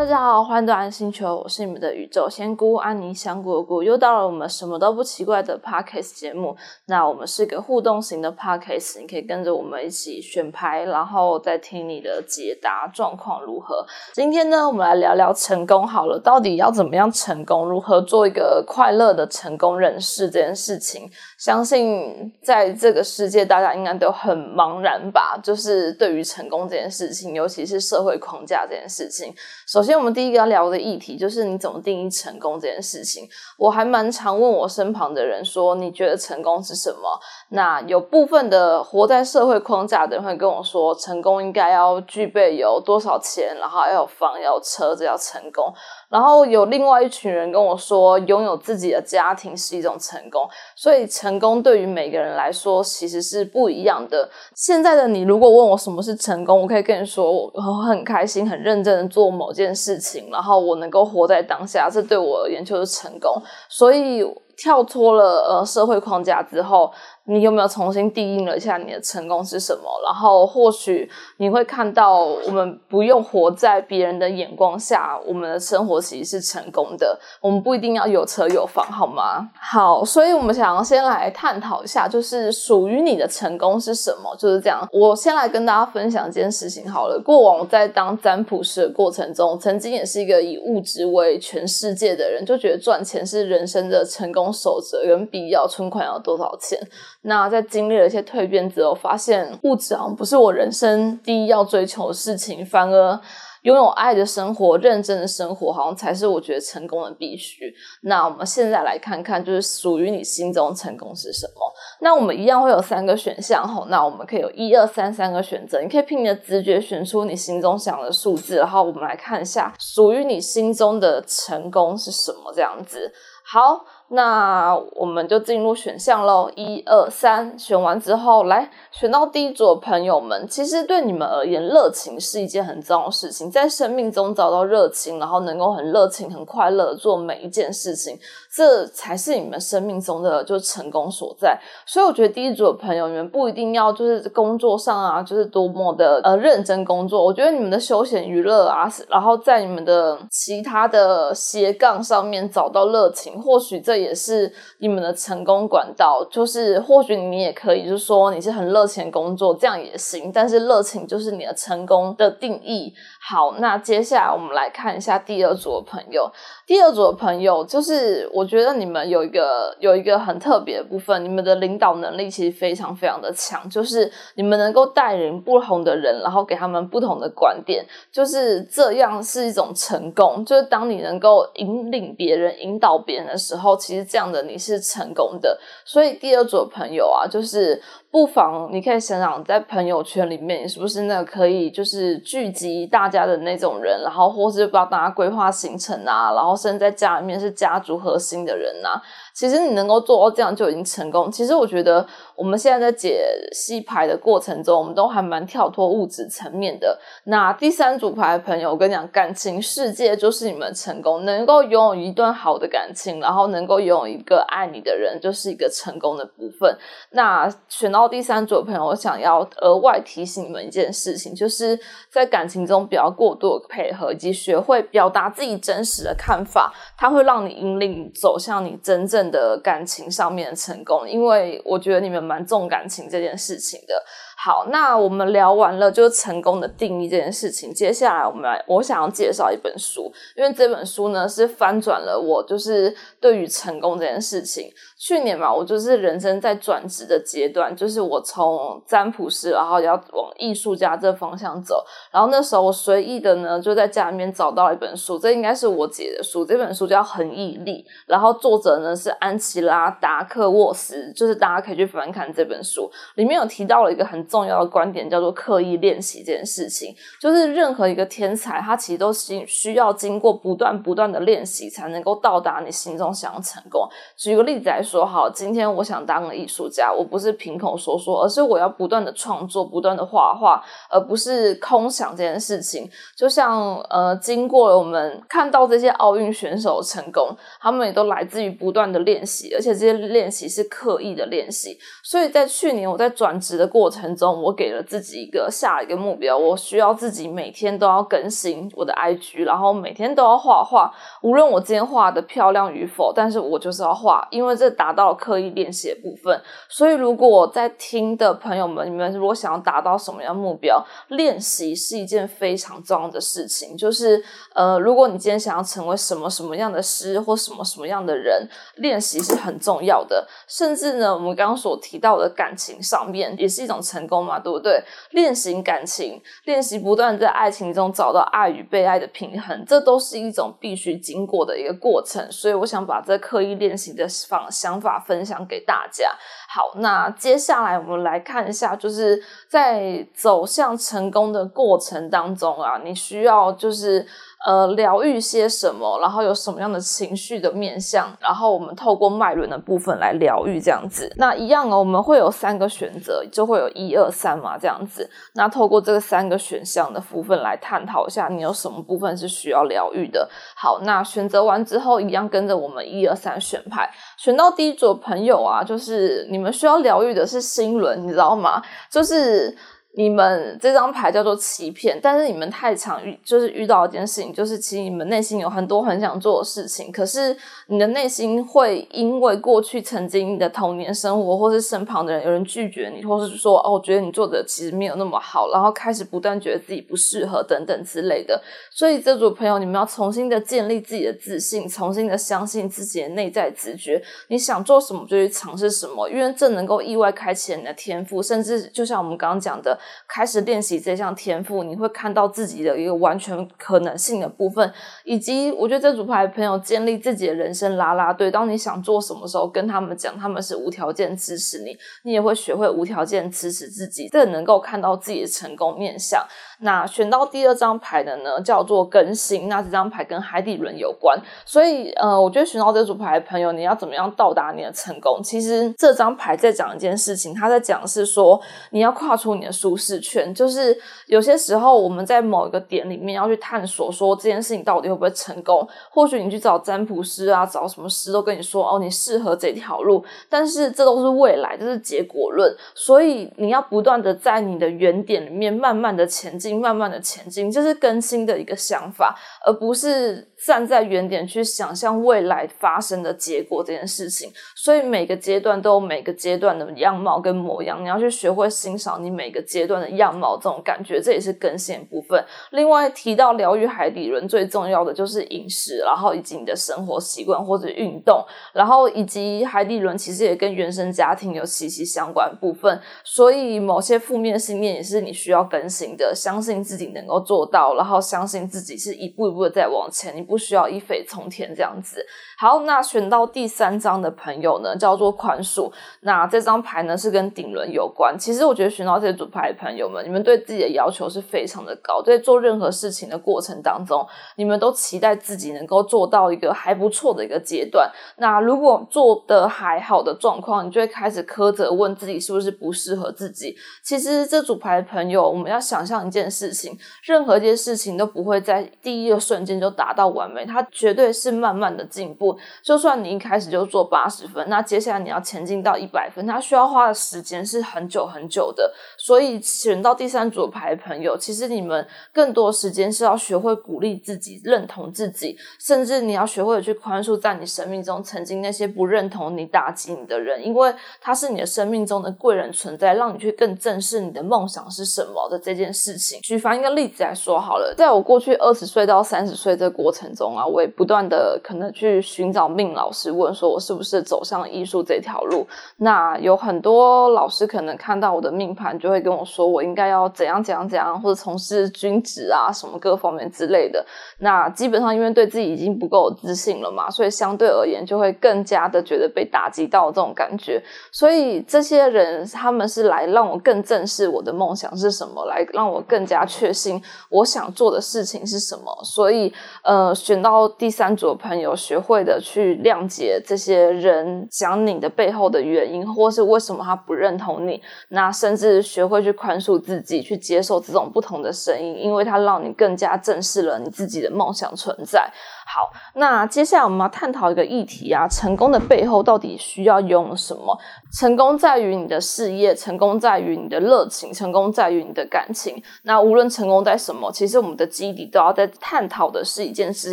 大家好，欢迎到安星球，我是你们的宇宙仙姑安妮香菇菇，又到了我们什么都不奇怪的 podcast 节目。那我们是个互动型的 podcast，你可以跟着我们一起选牌，然后再听你的解答状况如何。今天呢，我们来聊聊成功好了，到底要怎么样成功？如何做一个快乐的成功人士这件事情？相信在这个世界，大家应该都很茫然吧？就是对于成功这件事情，尤其是社会框架这件事情。首先，我们第一个要聊的议题就是你怎么定义成功这件事情。我还蛮常问我身旁的人说：“你觉得成功是什么？”那有部分的活在社会框架的人会跟我说：“成功应该要具备有多少钱，然后要有房要有车，这叫成功。”然后有另外一群人跟我说，拥有自己的家庭是一种成功。所以成功对于每个人来说其实是不一样的。现在的你如果问我什么是成功，我可以跟你说，我很开心、很认真的做某件事情，然后我能够活在当下，这对我而言就是成功。所以。跳脱了呃社会框架之后，你有没有重新定义了一下你的成功是什么？然后或许你会看到，我们不用活在别人的眼光下，我们的生活其实是成功的。我们不一定要有车有房，好吗？好，所以我们想要先来探讨一下，就是属于你的成功是什么？就是这样。我先来跟大家分享一件事情好了。过往在当占卜师的过程中，曾经也是一个以物质为全世界的人，就觉得赚钱是人生的成功。守则跟必要存款要多少钱？那在经历了一些蜕变之后，发现物质好像不是我人生第一要追求的事情，反而拥有爱的生活、认真的生活，好像才是我觉得成功的必须。那我们现在来看看，就是属于你心中成功是什么？那我们一样会有三个选项吼，那我们可以有一二三三个选择，你可以凭你的直觉选出你心中想的数字，然后我们来看一下属于你心中的成功是什么？这样子，好。那我们就进入选项喽，一二三，选完之后来选到第一组的朋友们，其实对你们而言，热情是一件很重要的事情，在生命中找到热情，然后能够很热情、很快乐做每一件事情，这才是你们生命中的就是成功所在。所以我觉得第一组的朋友，你们不一定要就是工作上啊，就是多么的呃认真工作，我觉得你们的休闲娱乐啊，然后在你们的其他的斜杠上面找到热情，或许这。也是你们的成功管道，就是或许你也可以，就是说你是很热情工作，这样也行。但是热情就是你的成功的定义。好，那接下来我们来看一下第二组的朋友。第二组的朋友，就是我我觉得你们有一个有一个很特别的部分，你们的领导能力其实非常非常的强，就是你们能够带领不同的人，然后给他们不同的观点，就是这样是一种成功。就是当你能够引领别人、引导别人的时候，其实这样的你是成功的。所以第二组的朋友啊，就是。不妨你可以想想，在朋友圈里面，是不是那个可以就是聚集大家的那种人，然后或是帮大家规划行程啊，然后甚至在家里面是家族核心的人呐。其实你能够做到这样就已经成功。其实我觉得我们现在在解析牌的过程中，我们都还蛮跳脱物质层面的。那第三组牌的朋友，我跟你讲，感情世界就是你们成功，能够拥有一段好的感情，然后能够拥有一个爱你的人，就是一个成功的部分。那选到第三组的朋友，我想要额外提醒你们一件事情，就是在感情中不要过度的配合，以及学会表达自己真实的看法，它会让你引领走向你真正。的感情上面成功，因为我觉得你们蛮重感情这件事情的。好，那我们聊完了就是成功的定义这件事情，接下来我们来，我想要介绍一本书，因为这本书呢是翻转了我就是对于成功这件事情。去年嘛，我就是人生在转职的阶段，就是我从占卜师，然后要往艺术家这方向走。然后那时候我随意的呢，就在家里面找到了一本书，这应该是我姐的书。这本书叫《恒毅力》，然后作者呢是安琪拉·达克沃斯，就是大家可以去翻看这本书，里面有提到了一个很重要的观点，叫做刻意练习这件事情。就是任何一个天才，他其实都需需要经过不断不断的练习，才能够到达你心中想要成功。举个例子来说。好，今天我想当个艺术家，我不是凭口说说，而是我要不断的创作，不断的画画，而不是空想这件事情。就像呃，经过了我们看到这些奥运选手成功，他们也都来自于不断的练习，而且这些练习是刻意的练习。所以在去年我在转职的过程中。我给了自己一个下一个目标，我需要自己每天都要更新我的 IG，然后每天都要画画，无论我今天画的漂亮与否，但是我就是要画，因为这达到了刻意练习的部分。所以，如果在听的朋友们，你们如果想要达到什么样目标，练习是一件非常重要的事情。就是呃，如果你今天想要成为什么什么样的诗或什么什么样的人，练习是很重要的。甚至呢，我们刚刚所提到的感情上面，也是一种成功嘛，对不对？练习感情，练习不断在爱情中找到爱与被爱的平衡，这都是一种必须经过的一个过程。所以，我想把这刻意练习的方想法分享给大家。好，那接下来我们来看一下，就是在走向成功的过程当中啊，你需要就是。呃，疗愈些什么，然后有什么样的情绪的面向，然后我们透过脉轮的部分来疗愈这样子。那一样哦，我们会有三个选择，就会有一二三嘛这样子。那透过这个三个选项的部分来探讨一下，你有什么部分是需要疗愈的。好，那选择完之后，一样跟着我们一二三选牌，选到第一组朋友啊，就是你们需要疗愈的是心轮，你知道吗？就是。你们这张牌叫做欺骗，但是你们太常遇，就是遇到一件事情，就是其实你们内心有很多很想做的事情，可是你的内心会因为过去曾经的童年生活，或是身旁的人有人拒绝你，或是说哦，我觉得你做的其实没有那么好，然后开始不断觉得自己不适合等等之类的。所以这组朋友，你们要重新的建立自己的自信，重新的相信自己的内在直觉，你想做什么就去尝试什么，因为这能够意外开启你的天赋，甚至就像我们刚刚讲的。开始练习这项天赋，你会看到自己的一个完全可能性的部分，以及我觉得这组牌朋友建立自己的人生拉拉队。当你想做什么时候，跟他们讲，他们是无条件支持你，你也会学会无条件支持自己，这能够看到自己的成功面相。那选到第二张牌的呢，叫做更新。那这张牌跟海底轮有关，所以呃，我觉得选到这组牌的朋友，你要怎么样到达你的成功？其实这张牌在讲一件事情，他在讲是说你要跨出你的舒适圈。就是有些时候我们在某一个点里面要去探索，说这件事情到底会不会成功？或许你去找占卜师啊，找什么师都跟你说哦，你适合这条路，但是这都是未来，这是结果论。所以你要不断的在你的原点里面慢慢的前进。慢慢的前进，这是更新的一个想法，而不是站在原点去想象未来发生的结果这件事情。所以每个阶段都有每个阶段的样貌跟模样，你要去学会欣赏你每个阶阶段的样貌，这种感觉，这也是更新部分。另外提到疗愈海底轮，最重要的就是饮食，然后以及你的生活习惯或者运动，然后以及海底轮其实也跟原生家庭有息息相关部分。所以某些负面信念也是你需要更新的，相信自己能够做到，然后相信自己是一步一步的在往前，你不需要一飞冲天这样子。好，那选到第三张的朋友呢，叫做宽恕。那这张牌呢是跟顶轮有关。其实我觉得选到这组牌朋友们，你们对自己的要求是非常的高，在做任何事情的过程当中，你们都期待自己能够做到一个还不错的一个阶段。那如果做的还好的状况，你就会开始苛责问自己是不是不适合自己。其实这组牌的朋友，我们要想象一件。事情，任何一件事情都不会在第一个瞬间就达到完美，它绝对是慢慢的进步。就算你一开始就做八十分，那接下来你要前进到一百分，它需要花的时间是很久很久的。所以选到第三组牌朋友，其实你们更多时间是要学会鼓励自己、认同自己，甚至你要学会去宽恕在你生命中曾经那些不认同你、打击你的人，因为他是你的生命中的贵人存在，让你去更正视你的梦想是什么的这件事情。举凡一个例子来说好了，在我过去二十岁到三十岁这过程中啊，我也不断的可能去寻找命老师，问说我是不是走上艺术这条路。那有很多老师可能看到我的命盘，就会跟我说我应该要怎样怎样怎样，或者从事军职啊什么各方面之类的。那基本上因为对自己已经不够自信了嘛，所以相对而言就会更加的觉得被打击到这种感觉。所以这些人他们是来让我更正视我的梦想是什么，来让我更。加确信我想做的事情是什么，所以呃，选到第三组的朋友，学会的去谅解这些人讲你的背后的原因，或是为什么他不认同你，那甚至学会去宽恕自己，去接受这种不同的声音，因为它让你更加正视了你自己的梦想存在。好，那接下来我们要探讨一个议题啊，成功的背后到底需要拥有什么？成功在于你的事业，成功在于你的热情，成功在于你的感情。那无论成功在什么，其实我们的基底都要在探讨的是一件事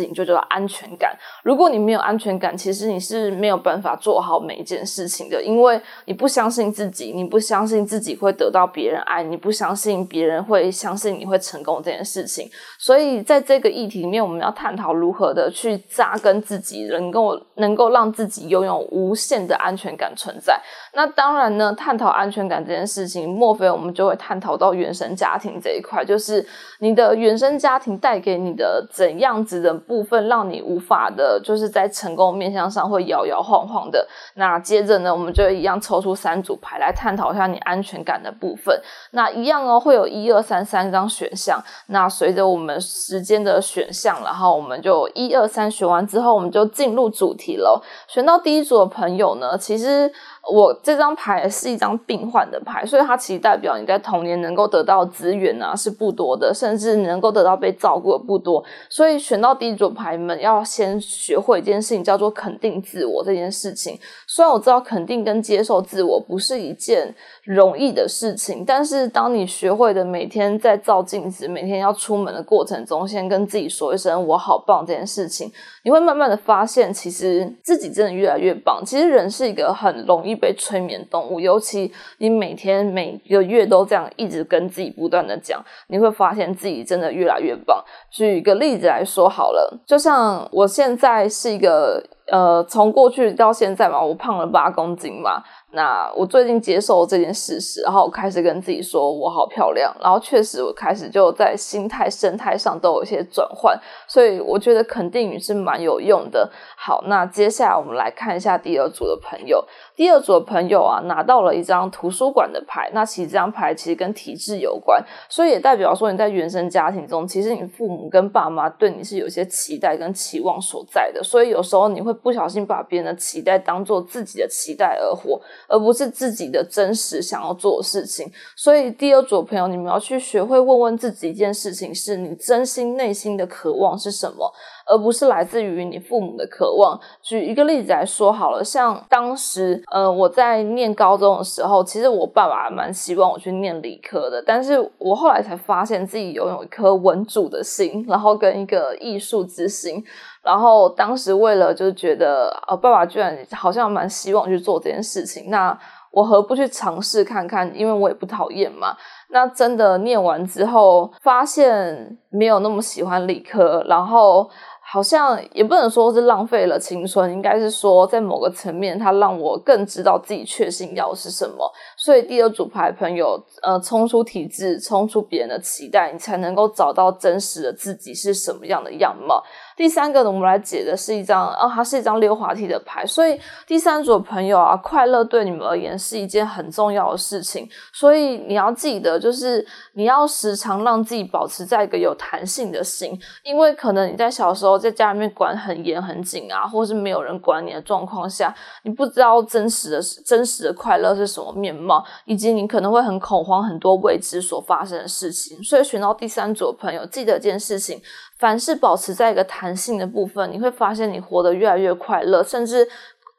情，就叫做安全感。如果你没有安全感，其实你是没有办法做好每一件事情的，因为你不相信自己，你不相信自己会得到别人爱，你不相信别人会相信你会成功这件事情。所以在这个议题里面，我们要探讨如何的去扎根自己，能够能够让自己拥有无限的安全感存在。那当然呢，探讨安全感这件事情，莫非我们就会探讨到原生家庭这一块，就是你的原生家庭带给你的怎样子的部分，让你无法的，就是在成功面向上会摇摇晃晃的。那接着呢，我们就一样抽出三组牌来探讨一下你安全感的部分。那一样哦，会有一二三三张选项。那随着我们时间的选项，然后我们就一二三选完之后，我们就进入主题喽。选到第一组的朋友呢，其实。我这张牌是一张病患的牌，所以它其实代表你在童年能够得到资源啊是不多的，甚至能够得到被照顾的不多。所以选到第一组牌们要先学会一件事情，叫做肯定自我这件事情。虽然我知道肯定跟接受自我不是一件容易的事情，但是当你学会的每天在照镜子、每天要出门的过程中，先跟自己说一声“我好棒”这件事情，你会慢慢的发现，其实自己真的越来越棒。其实人是一个很容易。被催眠动物，尤其你每天每个月都这样一直跟自己不断的讲，你会发现自己真的越来越棒。举一个例子来说好了，就像我现在是一个呃，从过去到现在嘛，我胖了八公斤嘛。那我最近接受这件事实，然后开始跟自己说我好漂亮，然后确实我开始就在心态、生态上都有一些转换，所以我觉得肯定语是蛮有用的。好，那接下来我们来看一下第二组的朋友。第二组的朋友啊，拿到了一张图书馆的牌。那其实这张牌其实跟体质有关，所以也代表说你在原生家庭中，其实你父母跟爸妈对你是有些期待跟期望所在的。所以有时候你会不小心把别人的期待当做自己的期待而活，而不是自己的真实想要做的事情。所以第二组朋友，你们要去学会问问自己一件事情：是你真心内心的渴望是什么？而不是来自于你父母的渴望。举一个例子来说好了，像当时，呃，我在念高中的时候，其实我爸爸蛮希望我去念理科的，但是我后来才发现自己拥有一颗文主的心，然后跟一个艺术之心。然后当时为了就觉得，呃，爸爸居然好像蛮希望去做这件事情，那我何不去尝试看看？因为我也不讨厌嘛。那真的念完之后，发现没有那么喜欢理科，然后。好像也不能说是浪费了青春，应该是说在某个层面，它让我更知道自己确信要是什么。所以第二组牌朋友，呃，冲出体制，冲出别人的期待，你才能够找到真实的自己是什么样的样貌。第三个呢，我们来解的是一张，啊，它是一张溜滑梯的牌，所以第三组朋友啊，快乐对你们而言是一件很重要的事情，所以你要记得，就是你要时常让自己保持在一个有弹性的心，因为可能你在小时候在家里面管很严很紧啊，或是没有人管你的状况下，你不知道真实的真实的快乐是什么面貌，以及你可能会很恐慌很多未知所发生的事情，所以选到第三组的朋友，记得一件事情。凡是保持在一个弹性的部分，你会发现你活得越来越快乐，甚至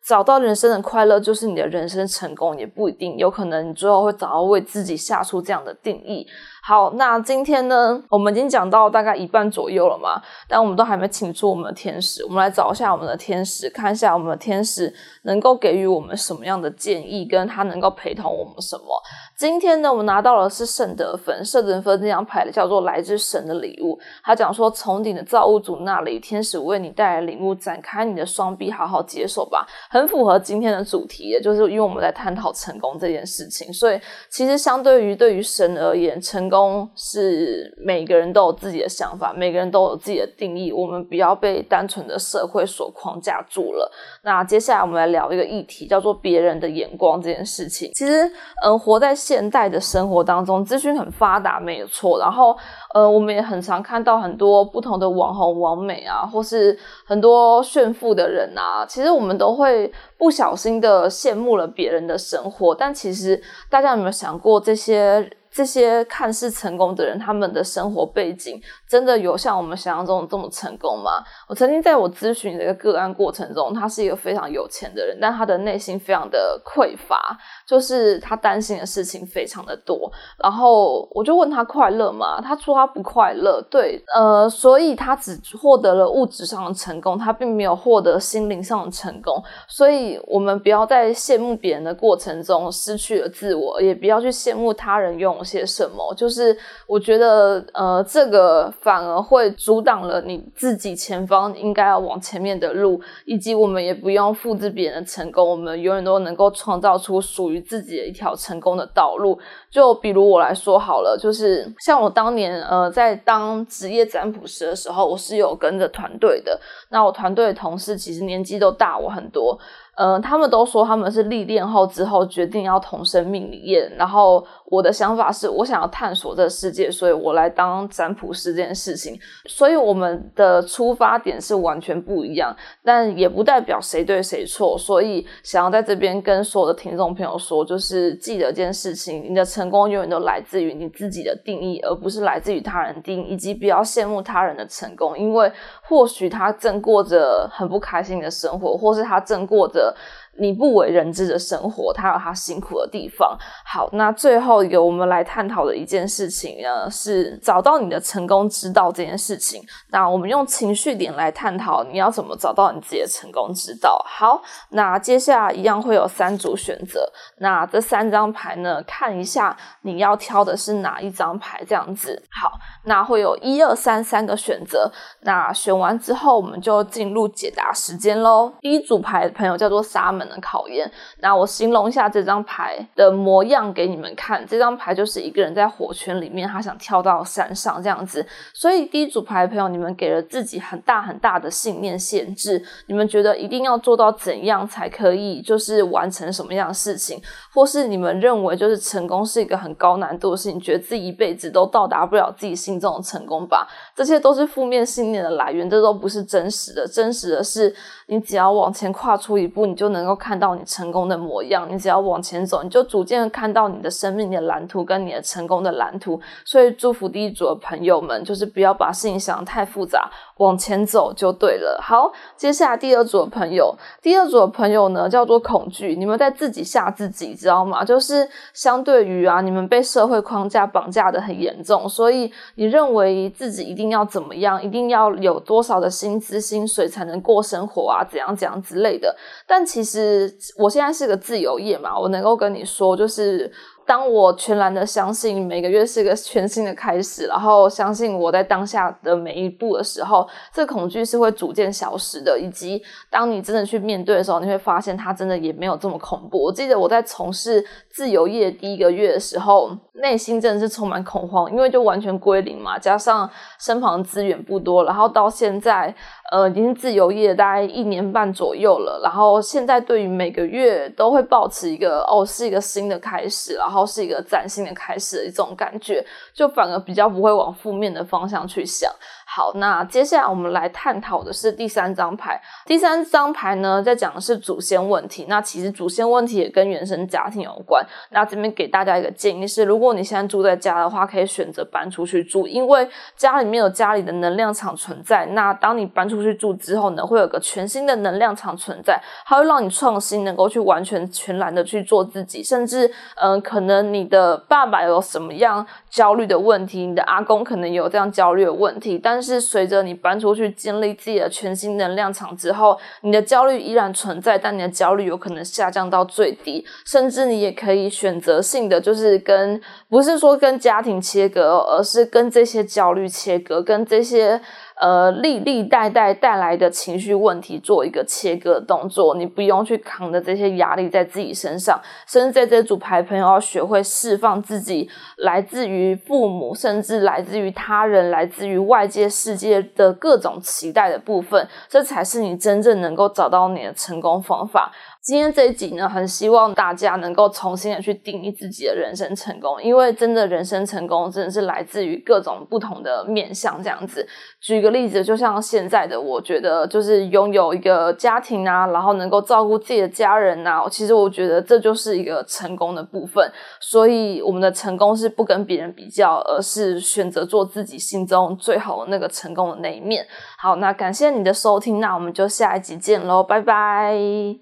找到人生的快乐就是你的人生成功，也不一定，有可能你最后会找到为自己下出这样的定义。好，那今天呢，我们已经讲到大概一半左右了嘛，但我们都还没请出我们的天使，我们来找一下我们的天使，看一下我们的天使能够给予我们什么样的建议，跟他能够陪同我们什么。今天呢，我们拿到的是圣德芬，圣德芬这张牌叫做来自神的礼物。他讲说，从你的造物主那里，天使为你带来礼物，展开你的双臂，好好接受吧。很符合今天的主题，也就是因为我们在探讨成功这件事情，所以其实相对于对于神而言，成功。是每个人都有自己的想法，每个人都有自己的定义。我们不要被单纯的社会所框架住了。那接下来我们来聊一个议题，叫做别人的眼光这件事情。其实，嗯，活在现代的生活当中，资讯很发达，没有错。然后，呃，我们也很常看到很多不同的网红、网美啊，或是很多炫富的人啊。其实我们都会不小心的羡慕了别人的生活，但其实大家有没有想过这些？这些看似成功的人，他们的生活背景真的有像我们想象中这么成功吗？我曾经在我咨询的一个个案过程中，他是一个非常有钱的人，但他的内心非常的匮乏，就是他担心的事情非常的多。然后我就问他快乐吗？他说他不快乐。对，呃，所以他只获得了物质上的成功，他并没有获得心灵上的成功。所以我们不要在羡慕别人的过程中失去了自我，也不要去羡慕他人拥有些什么。就是我觉得，呃，这个反而会阻挡了你自己前方应该要往前面的路，以及我们也不用复制别人的成功，我们永远都能够创造出属于自己的一条成功的道路。就比如我来说好了，就是像我当年呃在当职业占卜师的时候，我是有跟着团队的。那我团队的同事其实年纪都大我很多。嗯，他们都说他们是历练后之后决定要同生命理验，然后我的想法是我想要探索这个世界，所以我来当占卜师这件事情。所以我们的出发点是完全不一样，但也不代表谁对谁错。所以想要在这边跟所有的听众朋友说，就是记得一件事情：你的成功永远都来自于你自己的定义，而不是来自于他人定义，以及不要羡慕他人的成功，因为或许他正过着很不开心的生活，或是他正过着。你不为人知的生活，他有他辛苦的地方。好，那最后一个我们来探讨的一件事情呢，是找到你的成功之道这件事情。那我们用情绪点来探讨，你要怎么找到你自己的成功之道？好，那接下来一样会有三组选择。那这三张牌呢，看一下你要挑的是哪一张牌，这样子。好，那会有一二三三个选择。那选完之后，我们就进入解答时间喽。第一组牌的朋友叫做沙门。的考验。那我形容一下这张牌的模样给你们看。这张牌就是一个人在火圈里面，他想跳到山上这样子。所以第一组牌的朋友，你们给了自己很大很大的信念限制。你们觉得一定要做到怎样才可以，就是完成什么样的事情，或是你们认为就是成功是一个很高难度的事情，觉得自己一辈子都到达不了自己心中的成功吧？这些都是负面信念的来源，这都不是真实的。真实的是，你只要往前跨出一步，你就能够。看到你成功的模样，你只要往前走，你就逐渐看到你的生命的蓝图跟你的成功的蓝图。所以祝福第一组的朋友们，就是不要把事情想得太复杂，往前走就对了。好，接下来第二组的朋友，第二组的朋友呢叫做恐惧，你们在自己吓自己，知道吗？就是相对于啊，你们被社会框架绑架的很严重，所以你认为自己一定要怎么样，一定要有多少的薪资薪水才能过生活啊，怎样怎样之类的。但其实。我现在是个自由业嘛，我能够跟你说，就是。当我全然的相信每个月是一个全新的开始，然后相信我在当下的每一步的时候，这恐惧是会逐渐消失的。以及当你真的去面对的时候，你会发现它真的也没有这么恐怖。我记得我在从事自由业第一个月的时候，内心真的是充满恐慌，因为就完全归零嘛，加上身旁资源不多，然后到现在，呃，已经自由业大概一年半左右了，然后现在对于每个月都会保持一个哦，是一个新的开始，然后。是一个崭新的开始的一种感觉，就反而比较不会往负面的方向去想。好，那接下来我们来探讨的是第三张牌。第三张牌呢，在讲的是祖先问题。那其实祖先问题也跟原生家庭有关。那这边给大家一个建议是，如果你现在住在家的话，可以选择搬出去住，因为家里面有家里的能量场存在。那当你搬出去住之后呢，会有个全新的能量场存在，它会让你创新，能够去完全全然的去做自己。甚至，嗯，可能你的爸爸有什么样焦虑的问题，你的阿公可能有这样焦虑的问题，但但是随着你搬出去建立自己的全新能量场之后，你的焦虑依然存在，但你的焦虑有可能下降到最低，甚至你也可以选择性的，就是跟不是说跟家庭切割，而是跟这些焦虑切割，跟这些。呃，历历代代带来的情绪问题做一个切割动作，你不用去扛着这些压力在自己身上，甚至在这组牌朋友要学会释放自己来自于父母，甚至来自于他人，来自于外界世界的各种期待的部分，这才是你真正能够找到你的成功方法。今天这一集呢，很希望大家能够重新的去定义自己的人生成功，因为真的人生成功真的是来自于各种不同的面向。这样子，举个例子，就像现在的，我觉得就是拥有一个家庭啊，然后能够照顾自己的家人啊，其实我觉得这就是一个成功的部分。所以，我们的成功是不跟别人比较，而是选择做自己心中最好的那个成功的那一面。好，那感谢你的收听，那我们就下一集见喽，拜拜。